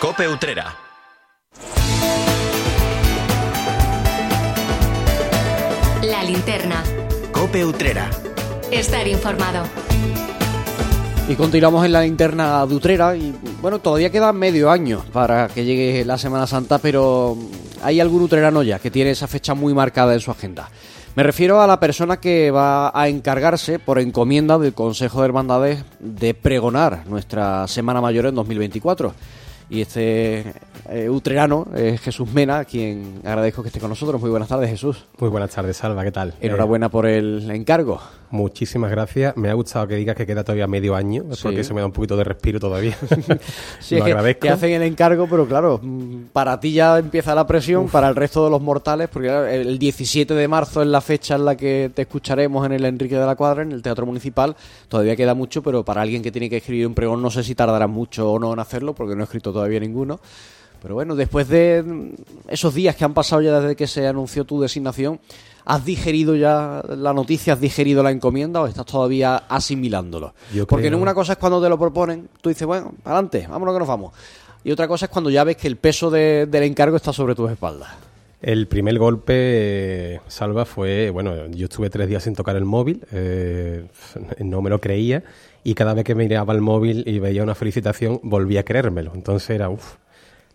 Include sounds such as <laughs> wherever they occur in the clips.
Cope Utrera. La linterna. Cope Utrera. Estar informado. Y continuamos en la linterna de Utrera y bueno, todavía queda medio año para que llegue la Semana Santa, pero hay algún utrerano ya que tiene esa fecha muy marcada en su agenda. Me refiero a la persona que va a encargarse por encomienda del Consejo de Hermandades de pregonar nuestra Semana Mayor en 2024. Y este eh, utrerano es Jesús Mena, a quien agradezco que esté con nosotros. Muy buenas tardes, Jesús. Muy buenas tardes, Salva, ¿qué tal? Enhorabuena por el encargo. Muchísimas gracias. Me ha gustado que digas que queda todavía medio año, Sí. porque eso me da un poquito de respiro todavía. <laughs> Sí, <laughs> Lo es que, agradezco. que hacen el encargo, pero claro, mm, para ti ya empieza la presión, para el resto de los mortales, porque el 17 de marzo es la fecha en la que te escucharemos en el Enrique de la Cuadra, en el Teatro Municipal. Todavía queda mucho, pero para alguien que tiene que escribir un pregón, no sé si tardará mucho o no en hacerlo, porque no he escrito todavía ninguno. Pero bueno, después de esos días que han pasado ya desde que se anunció tu designación, ¿has digerido ya la noticia, has digerido la encomienda o estás todavía asimilándolo? Yo Porque creo- una cosa es cuando te lo proponen, tú dices, bueno, adelante, vámonos que nos vamos. Y otra cosa es cuando ya ves que el peso de- del encargo está sobre tus espaldas. El primer golpe, eh, Salva, fue, bueno, yo estuve tres días sin tocar el móvil, eh, <laughs> no me lo creía, y cada vez que miraba el móvil y veía una felicitación, volvía a creérmelo. Entonces era, uff.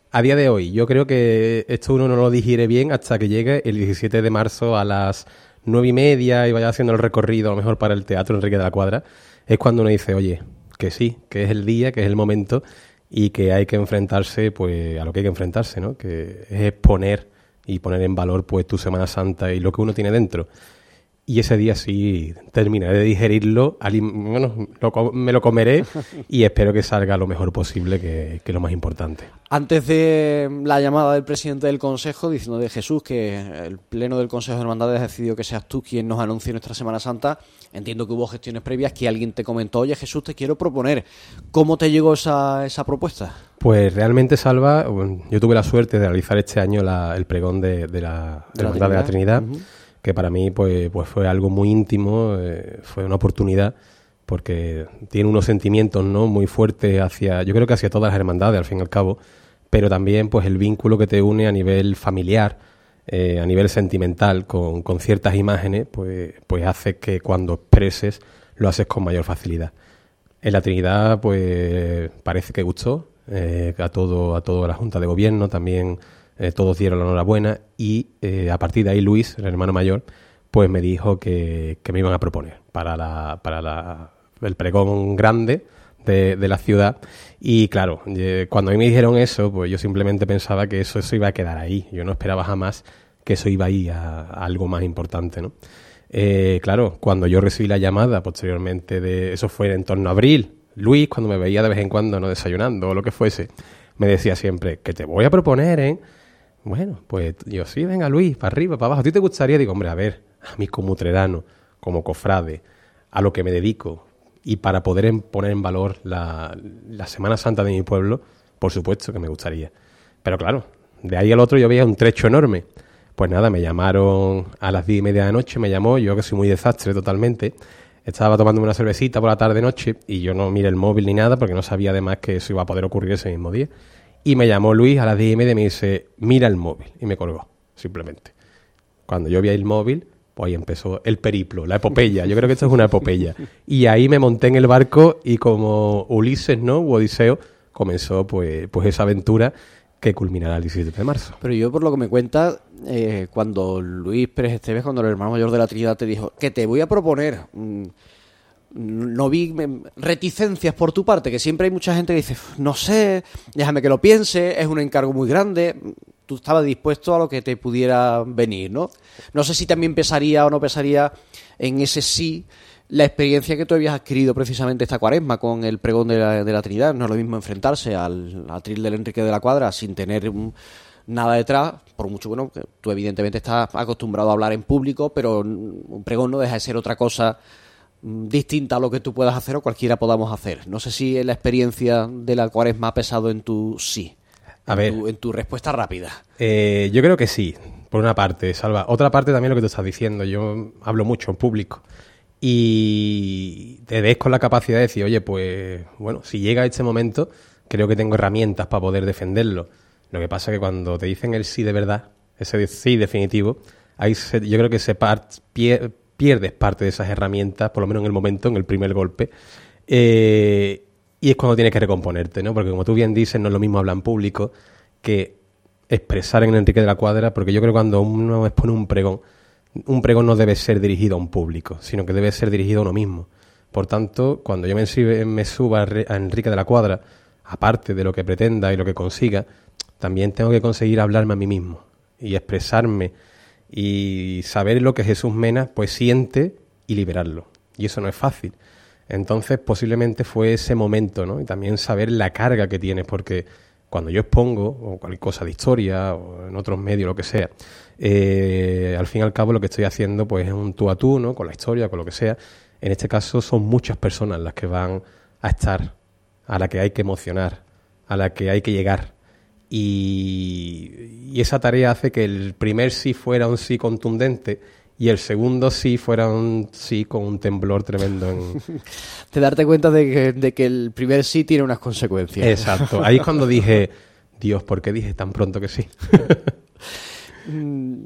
A día de hoy, yo creo que esto uno no lo digiere bien hasta que llegue el 17 de marzo a las nueve y media y vaya haciendo el recorrido, a lo mejor para el Teatro Enrique de la Cuadra, es cuando uno dice, oye, que sí, que es el día, que es el momento y que hay que enfrentarse pues a lo que hay que enfrentarse, ¿no? Que es exponer y poner en valor pues tu Semana Santa y lo que uno tiene dentro. Y ese día sí terminaré de digerirlo, bueno, lo co- me lo comeré y <laughs> espero que salga lo mejor posible, que, que es lo más importante. Antes de la llamada del presidente del Consejo diciendo de Jesús que el Pleno del Consejo de Hermandades ha decidido que seas tú quien nos anuncie nuestra Semana Santa, entiendo que hubo gestiones previas que alguien te comentó, oye Jesús, te quiero proponer. ¿Cómo te llegó esa, esa propuesta? Pues realmente, Salva, yo tuve la suerte de realizar este año la- el pregón de, de la, De la Hermandad de la Trinidad. Que para mí pues, pues fue algo muy íntimo, eh, fue una oportunidad, porque tiene unos sentimientos ¿no? muy fuertes hacia, yo creo que hacia todas las hermandades, al fin y al cabo, pero también pues el vínculo que te une a nivel familiar, eh, a nivel sentimental, con, con ciertas imágenes, pues, pues hace que cuando expreses lo haces con mayor facilidad. En la Trinidad, pues parece que gustó eh, a todo a toda la Junta de Gobierno, también eh, todos dieron la enhorabuena y eh, a partir de ahí Luis, el hermano mayor, pues me dijo que, que me iban a proponer para la para la, el pregón grande de, de la ciudad y claro, cuando a mí me dijeron eso, pues yo simplemente pensaba que eso, eso iba a quedar ahí, yo no esperaba jamás que eso iba a ir a, a algo más importante, ¿no? Eh, claro, cuando yo recibí la llamada posteriormente de eso fue en torno a abril, Luis, cuando me veía de vez en cuando no desayunando o lo que fuese, me decía siempre que te voy a proponer, ¿eh? Bueno, pues yo sí, venga Luis, para arriba, para abajo. ¿A ti te gustaría? Digo, hombre, a ver, a mí como utrerano, como cofrade, a lo que me dedico y para poder poner en valor la, Semana Santa de mi pueblo, por supuesto que me gustaría. Pero claro, de ahí al otro yo veía un trecho enorme. Pues nada, me llamaron a las diez y media de la noche, me llamó, yo que soy muy desastre totalmente. Estaba tomando una cervecita por la tarde-noche y yo no miré el móvil ni nada porque no sabía además que eso iba a poder ocurrir ese mismo día. Y me llamó Luis a las diez y media y me dice, mira el móvil. Y me colgó, simplemente. Cuando yo vi el móvil, pues ahí empezó el periplo, la epopeya. Yo creo que esto es una epopeya. Y ahí me monté en el barco y como Ulises, ¿no? O Odiseo, comenzó pues, pues esa aventura que culminará el 17 de marzo. Pero yo, por lo que me cuentas, eh, cuando Luis Pérez Esteves, cuando el hermano mayor de la Trinidad te dijo que te voy a proponer, no vi reticencias por tu parte, que siempre hay mucha gente que dice, no sé, déjame que lo piense, es un encargo muy grande. Tú estabas dispuesto a lo que te pudiera venir, ¿no? No sé si también pesaría o no pesaría en ese sí la experiencia que tú habías adquirido precisamente esta cuaresma con el pregón de la, de la Trinidad. No es lo mismo enfrentarse al atril del Enrique de la Cuadra sin tener nada detrás, por mucho bueno, que tú evidentemente estás acostumbrado a hablar en público, pero un pregón no deja de ser otra cosa distinta a lo que tú puedas hacer o cualquiera podamos hacer. No sé si la experiencia de la cuaresma ha pesado en tu sí, A en, ver. tu, en tu respuesta rápida. Eh, yo creo que sí, por una parte, Salva. Otra parte también lo que tú estás diciendo. Yo hablo mucho en público y te ves con la capacidad de decir, oye, pues bueno, si llega este momento, creo que tengo herramientas para poder defenderlo. Lo que pasa es que cuando te dicen el sí de verdad, ese sí definitivo, ahí yo creo que se pierdes parte de esas herramientas, por lo menos en el momento, en el primer golpe. Eh, y es cuando tienes que recomponerte, ¿no? Porque como tú bien dices, no es lo mismo hablar en público que expresar en Enrique de la Cuadra, porque yo creo que cuando uno expone un pregón, un pregón no debe ser dirigido a un público, sino que debe ser dirigido a uno mismo. Por tanto, cuando yo me, me suba a Enrique de la Cuadra, aparte de lo que pretenda y lo que consiga, también tengo que conseguir hablarme a mí mismo y expresarme y saber lo que Jesús Mena pues siente y liberarlo. Y eso no es fácil. Entonces, posiblemente fue ese momento, ¿no? Y también saber la carga que tienes, porque cuando yo expongo, o cualquier cosa de historia, o en otros medios, lo que sea, eh, al fin y al cabo lo que estoy haciendo pues es un tú a tú, ¿no? Con la historia, con lo que sea. En este caso son muchas personas las que van a estar, a la que hay que emocionar, a la que hay que llegar. Y, y esa tarea hace que el primer sí fuera un sí contundente y el segundo sí fuera un sí con un temblor tremendo. En... <laughs> de darte cuenta de que, el primer sí tiene unas consecuencias. Exacto. Ahí es cuando dije, Dios, ¿por qué dije tan pronto que sí? <laughs> Mm,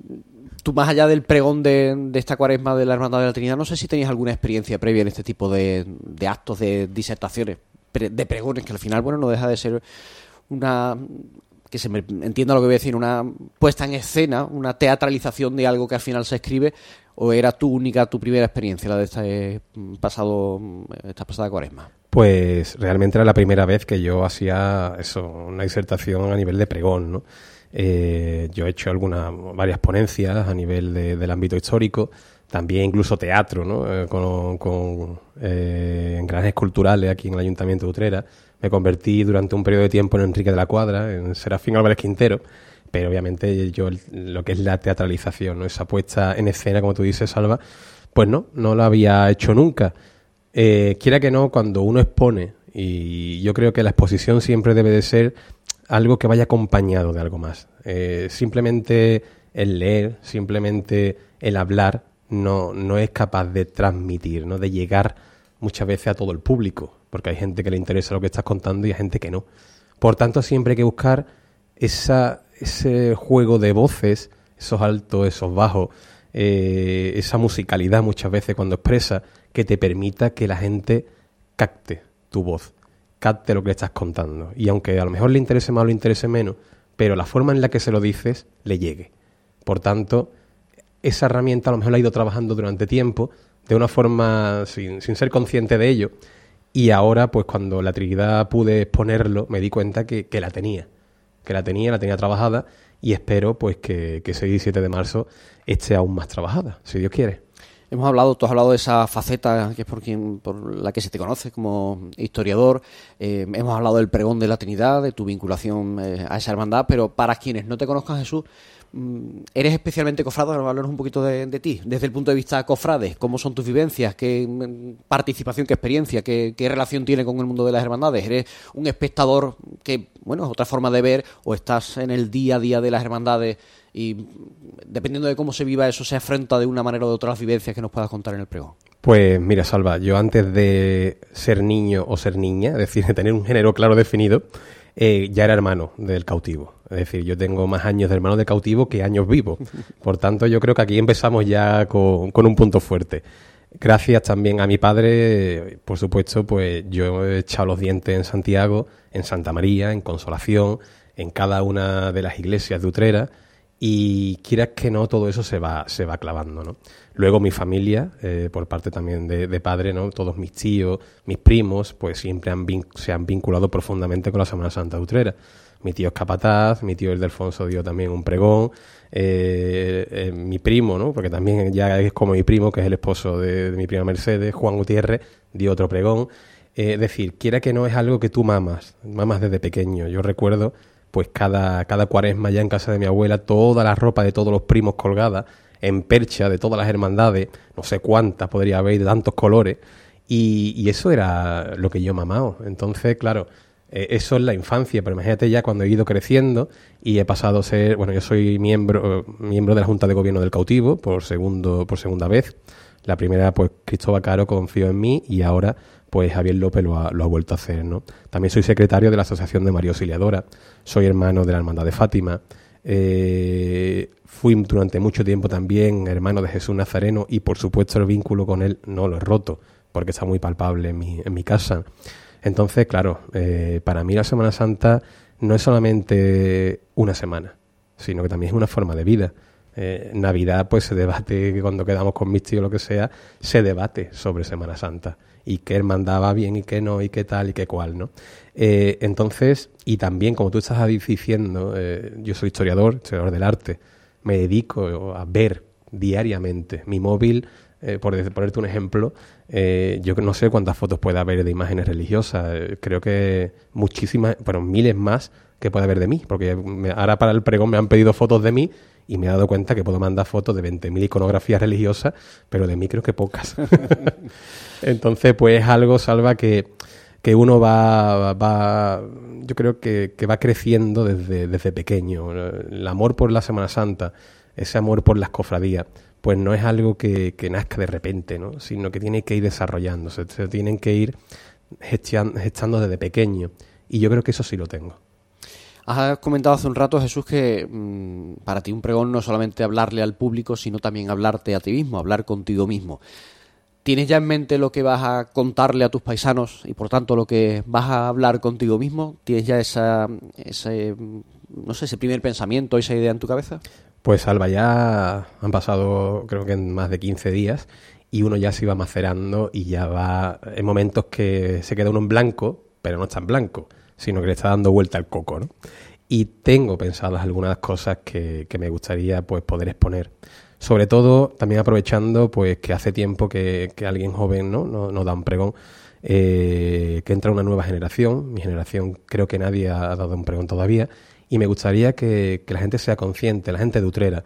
tú más allá del pregón de, esta cuaresma de la Hermandad de la Trinidad, no sé si tenías alguna experiencia previa en este tipo de, de actos, de disertaciones, de pregones, que al final, bueno, no deja de ser una que se me entienda lo que voy a decir, una puesta en escena, una teatralización de algo que al final se escribe, o era tu única, tu primera experiencia, la de este pasado, esta pasada cuaresma? Pues realmente era la primera vez que yo hacía eso, una disertación a nivel de pregón, ¿no? Eh, yo he hecho algunas, varias ponencias a nivel del ámbito histórico, también incluso teatro, ¿no? Eh, con, con eh, en culturales aquí en el Ayuntamiento de Utrera me convertí durante un periodo de tiempo en Enrique de la Cuadra, en Serafín Álvarez Quintero, pero obviamente yo lo que es la teatralización, ¿no? esa puesta en escena, como tú dices, Salva, pues no, no la había hecho nunca. Eh, quiera que no, cuando uno expone, y yo creo que la exposición siempre debe de ser algo que vaya acompañado de algo más. Eh, simplemente el leer, simplemente el hablar, no, no es capaz de transmitir, ¿no? de llegar muchas veces a todo el público porque hay gente que le interesa lo que estás contando y hay gente que no. Por tanto, siempre hay que buscar ese juego de voces, esos altos, esos bajos, eh, esa musicalidad muchas veces cuando expresa, que te permita que la gente capte tu voz, capte lo que le estás contando. Y aunque a lo mejor le interese más o le interese menos, pero la forma en la que se lo dices le llegue. Por tanto, esa herramienta a lo mejor la ha ido trabajando durante tiempo, de una forma sin, sin ser consciente de ello, y ahora, pues cuando la Trinidad pude exponerlo, me di cuenta que, la tenía. Que la tenía, la tenía trabajada y espero pues que, que ese 17 de marzo esté aún más trabajada, si Dios quiere. Hemos hablado, tú has hablado de esa faceta que es por, quien, por la que se te conoce como historiador. Eh, hemos hablado del pregón de la Trinidad, de tu vinculación eh, a esa hermandad, pero para quienes no te conozcan, Jesús, eres especialmente cofrado, hablarnos un poquito de, ti, desde el punto de vista cofrade, cómo son tus vivencias, qué mm, participación, qué experiencia, qué, relación tiene con el mundo de las hermandades. Eres un espectador que, bueno, es otra forma de ver, o estás en el día a día de las hermandades y dependiendo de cómo se viva eso, se afronta de una manera o de otra las vivencias que nos puedas contar en el pregón. Pues mira, Salva, yo antes de ser niño o ser niña, es decir, de tener un género claro definido, eh, ya era hermano del cautivo. Es decir, yo tengo más años de hermano de cautivo que años vivos. Por tanto, yo creo que aquí empezamos ya con, un punto fuerte. Gracias también a mi padre, por supuesto, pues yo he echado los dientes en Santiago, en Santa María, en Consolación, en cada una de las iglesias de Utrera y quieras que no, todo eso se va, se va clavando, ¿no? Luego mi familia, eh, por parte también de, padre, ¿no? Todos mis tíos, mis primos, pues siempre han se han vinculado profundamente con la Semana Santa de Utrera. Mi tío es capataz, mi tío Ildefonso dio también un pregón, eh, eh, mi primo, ¿no? Porque también ya es como mi primo, que es el esposo de, mi prima Mercedes, Juan Gutiérrez, dio otro pregón. es decir, quiera que no es algo que tú mamas, mamas desde pequeño. Yo recuerdo pues cada, cada cuaresma ya en casa de mi abuela, toda la ropa de todos los primos colgada, en percha de todas las hermandades, no sé cuántas podría haber, de tantos colores, y, eso era lo que yo mamado. Entonces, claro, eh, eso es la infancia, pero imagínate ya cuando he ido creciendo y he pasado a ser, bueno, yo soy miembro, miembro de la Junta de Gobierno del Cautivo por segundo, por segunda vez. La primera, pues Cristóbal Caro confió en mí y ahora pues Javier López lo ha, lo ha vuelto a hacer, ¿no? También soy secretario de la Asociación de María Auxiliadora, soy hermano de la Hermandad de Fátima, eh, fui durante mucho tiempo también hermano de Jesús Nazareno y por supuesto el vínculo con él no lo he roto, porque está muy palpable en mi, en mi casa. Entonces, claro, eh, para mí la Semana Santa no es solamente una semana, sino que también es una forma de vida. Eh, Navidad, pues se debate, cuando quedamos con mis tíos o lo que sea, se debate sobre Semana Santa y qué hermandad bien y qué no, y qué tal y qué cual, ¿no? Eh, entonces, y también, como tú estás diciendo, yo soy historiador, historiador del arte, me dedico a ver diariamente mi móvil, eh, por ponerte un ejemplo, yo no sé cuántas fotos puede haber de imágenes religiosas, creo que muchísimas, bueno, miles más que puede haber de mí, porque ahora para el pregón me han pedido fotos de mí y me he dado cuenta que puedo mandar fotos de 20.000 iconografías religiosas, pero de mí creo que pocas. <laughs> Entonces, pues es algo, Salva, que, que uno va, va yo creo que, que, va creciendo desde, desde pequeño. El amor por la Semana Santa, ese amor por las cofradías, pues no es algo que, que nazca de repente, ¿no? sino que tiene que ir desarrollándose, se tienen que ir gestando desde pequeño. Y yo creo que eso sí lo tengo. Has comentado hace un rato, Jesús, que mmm, para ti un pregón no es solamente hablarle al público, sino también hablarte a ti mismo, hablar contigo mismo. ¿Tienes ya en mente lo que vas a contarle a tus paisanos y por tanto lo que vas a hablar contigo mismo? ¿Tienes ya ese, no sé, ese primer pensamiento, esa idea en tu cabeza? Pues Alba, ya han pasado creo que más de 15 días y uno ya se iba macerando y ya va en momentos que se queda uno en blanco, pero no está en blanco sino que le está dando vuelta al coco, ¿no? Y tengo pensadas algunas cosas que, que me gustaría pues poder exponer. Sobre todo, también aprovechando pues que hace tiempo que, que alguien joven ¿no? nos no da un pregón, eh, que entra una nueva generación. Mi generación creo que nadie ha dado un pregón todavía. Y me gustaría que, la gente sea consciente, la gente de Utrera,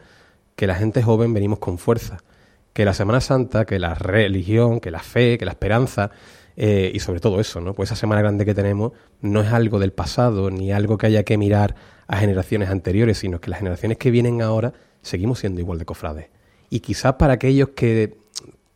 que la gente joven venimos con fuerza. Que la Semana Santa, que la religión, que la fe, que la esperanza eh, y sobre todo eso, ¿no? Pues esa semana grande que tenemos no es algo del pasado ni algo que haya que mirar a generaciones anteriores, sino que las generaciones que vienen ahora seguimos siendo igual de cofrades. Y quizás para aquellos que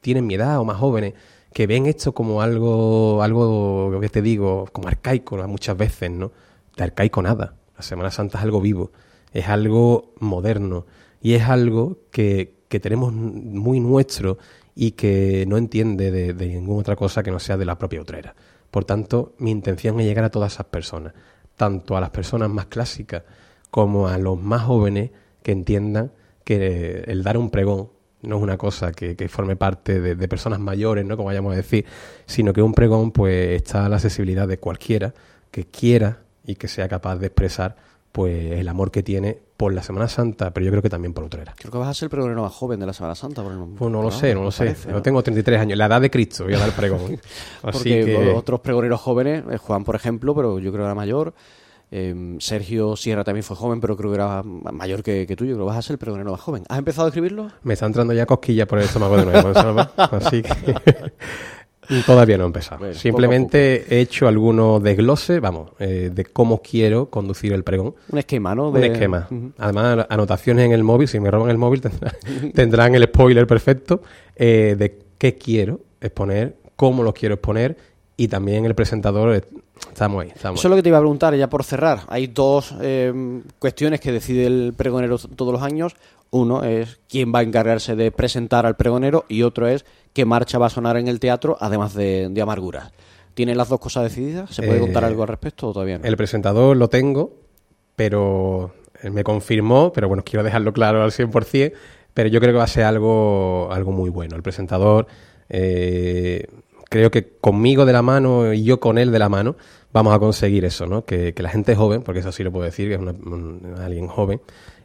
tienen mi edad o más jóvenes, que ven esto como algo, algo que te digo, como arcaico muchas veces, ¿no? De arcaico nada. La Semana Santa es algo vivo, es algo moderno y es algo que, que tenemos muy nuestro y que no entiende de, ninguna otra cosa que no sea de la propia Utrera. Por tanto, mi intención es llegar a todas esas personas, tanto a las personas más clásicas como a los más jóvenes que entiendan que el dar un pregón no es una cosa que, forme parte de, de, personas mayores, ¿no? como vayamos a decir, sino que un pregón pues está a la accesibilidad de cualquiera que quiera y que sea capaz de expresar pues el amor que tiene por la Semana Santa, pero yo creo que también por Utrera. Creo que vas a ser el pregonero más joven de la Semana Santa. Por el... Pues no lo sé, no lo sé. Parece, ¿no? Yo tengo 33 años, la edad de Cristo voy a dar el pregón. <laughs> Así Porque que... otros pregoneros jóvenes, eh, Juan por ejemplo, pero yo creo que era mayor, eh, Sergio Sierra también fue joven, pero creo que era mayor que, que tú. Yo creo que vas a ser el pregonero más joven. ¿Has empezado a escribirlo? Me está entrando ya cosquilla por el estómago de nuevo. <laughs> Así que... Todavía no he empezado. Bueno, Simplemente poco poco. he hecho algunos desgloses, vamos, eh, de cómo quiero conducir el pregón. Un esquema, ¿no? De... Un esquema. Uh -huh. Además, anotaciones en el móvil. Si me roban el móvil, <laughs> tendrán, tendrán el spoiler perfecto eh, de qué quiero exponer, cómo lo quiero exponer y también el presentador. Estamos ahí. Estamos Eso es lo que te iba a preguntar, ya por cerrar. Hay dos eh, cuestiones que decide el pregonero todos los años. Uno es quién va a encargarse de presentar al pregonero y otro es qué marcha va a sonar en el teatro, además de, de Amargura. ¿Tienen las dos cosas decididas? ¿Se puede eh, contar algo al respecto o todavía no? El presentador lo tengo, pero me confirmó, pero bueno, quiero dejarlo claro al 100%, pero yo creo que va a ser algo, algo muy bueno. El presentador, eh, creo que conmigo de la mano y yo con él de la mano, vamos a conseguir eso, ¿no? Que, que la gente joven, porque eso sí lo puedo decir, que es una, un, alguien joven,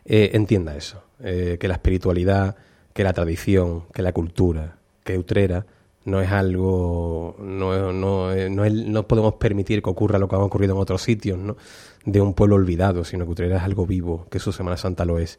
eh, entienda eso. Eh, que la espiritualidad, que la tradición, que la cultura, que Utrera no es algo, no, no, no, es, no, podemos permitir que ocurra lo que ha ocurrido en otros sitios, ¿no? de un pueblo olvidado, sino que Utrera es algo vivo, que su Semana Santa lo es,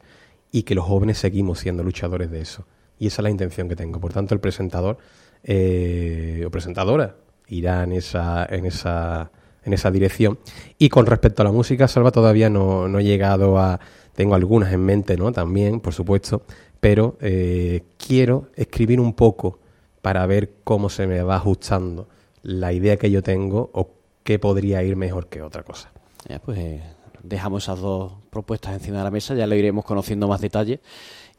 y que los jóvenes seguimos siendo luchadores de eso. Y esa es la intención que tengo. Por tanto, el presentador eh, o presentadora irá en esa, en esa, en esa dirección. Y con respecto a la música, Salva todavía no, no he llegado a tengo algunas en mente, ¿no? También, por supuesto, pero eh, quiero escribir un poco para ver cómo se me va ajustando la idea que yo tengo o qué podría ir mejor que otra cosa. Pues eh, dejamos esas dos propuestas encima de la mesa, ya lo iremos conociendo más detalle.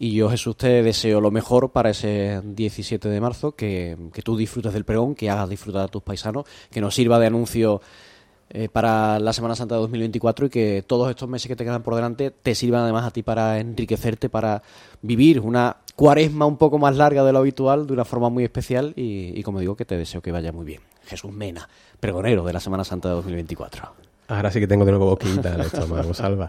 Y yo, Jesús, te deseo lo mejor para ese 17 de marzo, que, que tú disfrutes del pregón, que hagas disfrutar a tus paisanos, que nos sirva de anuncio eh, para la Semana Santa de 2024 y que todos estos meses que te quedan por delante te sirvan además a ti para enriquecerte, para vivir una cuaresma un poco más larga de lo habitual, de una forma muy especial y, y como digo, que te deseo que vaya muy bien. Jesús Mena, pregonero de la Semana Santa de 2024. Ahora sí que tengo de nuevo boquita en el estómago, Salva.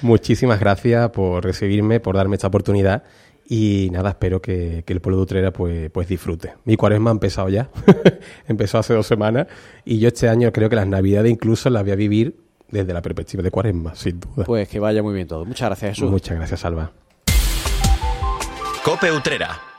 Muchísimas gracias por recibirme, por darme esta oportunidad. Y nada, espero que, que el pueblo de Utrera pues, pues disfrute. Mi cuaresma ha empezado ya, <laughs> empezó hace dos semanas y yo este año creo que las navidades incluso las voy a vivir desde la perspectiva de cuaresma, sin duda. Pues que vaya muy bien todo. Muchas gracias, Jesús. Muchas gracias, Salva. Cope Utrera.